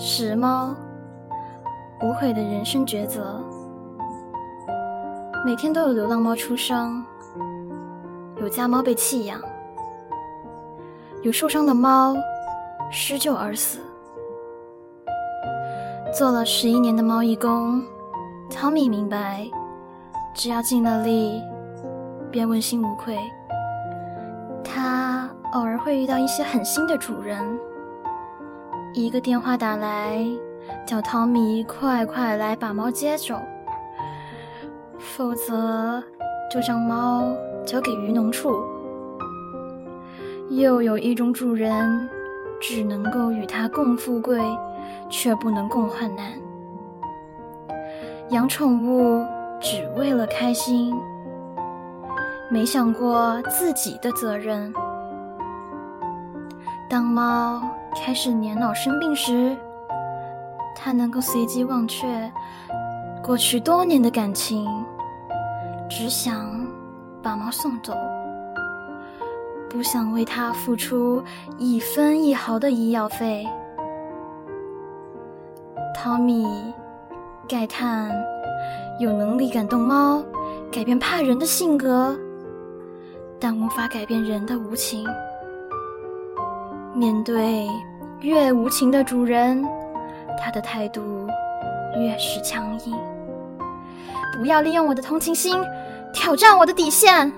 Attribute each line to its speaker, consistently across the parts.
Speaker 1: 时猫，无悔的人生抉择。每天都有流浪猫出生，有家猫被弃养，有受伤的猫施救而死。做了十一年的猫义工，汤米明白，只要尽了力，便问心无愧。他偶尔会遇到一些狠心的主人。一个电话打来，叫汤米快快来把猫接走，否则就将猫交给渔农处。又有一种主人，只能够与他共富贵，却不能共患难。养宠物只为了开心，没想过自己的责任。当猫。开始年老生病时，他能够随机忘却过去多年的感情，只想把猫送走，不想为它付出一分一毫的医药费。汤米慨叹：有能力感动猫，改变怕人的性格，但无法改变人的无情。面对越无情的主人，他的态度越是强硬。不要利用我的同情心挑战我的底线，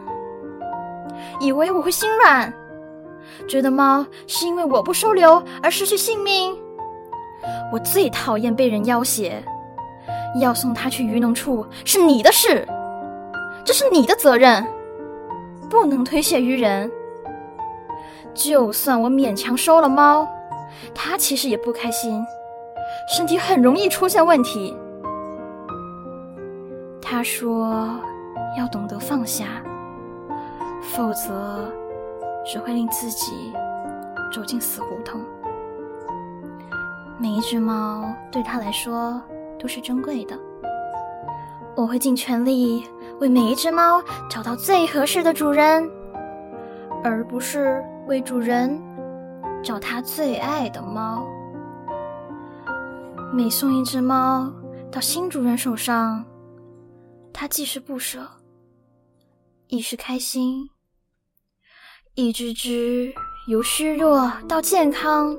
Speaker 1: 以为我会心软，觉得猫是因为我不收留而失去性命。我最讨厌被人要挟，要送它去渔农处是你的事，这是你的责任，不能推卸于人。就算我勉强收了猫，它其实也不开心，身体很容易出现问题。他说：“要懂得放下，否则只会令自己走进死胡同。”每一只猫对他来说都是珍贵的，我会尽全力为每一只猫找到最合适的主人，而不是。为主人找他最爱的猫。每送一只猫到新主人手上，他既是不舍，亦是开心。一只只由虚弱到健康，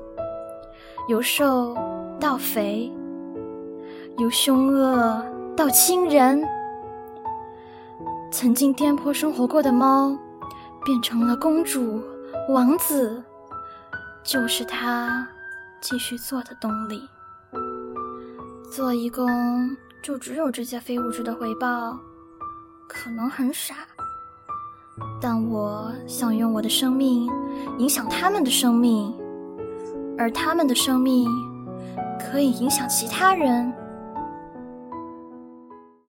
Speaker 1: 由瘦到肥，由凶恶到亲人，曾经颠簸生活过的猫，变成了公主。王子就是他继续做的动力。做义工就只有这些非物质的回报，可能很傻，但我想用我的生命影响他们的生命，而他们的生命可以影响其他人。